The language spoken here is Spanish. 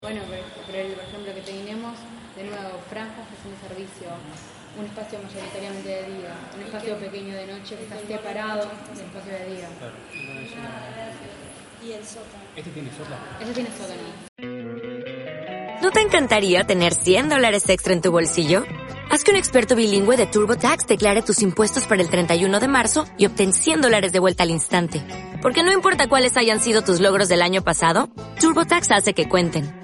Bueno, por ejemplo que tenemos de nuevo franjas que son de servicio, un espacio mayoritariamente de día, un espacio pequeño de noche que está separado del espacio de día. Y el sótano. ¿Este tiene sótano? Eso tiene sótano. ¿No te encantaría tener 100 dólares extra en tu bolsillo? Haz que un experto bilingüe de TurboTax declare tus impuestos para el 31 de marzo y obtén 100 dólares de vuelta al instante. Porque no importa cuáles hayan sido tus logros del año pasado, TurboTax hace que cuenten.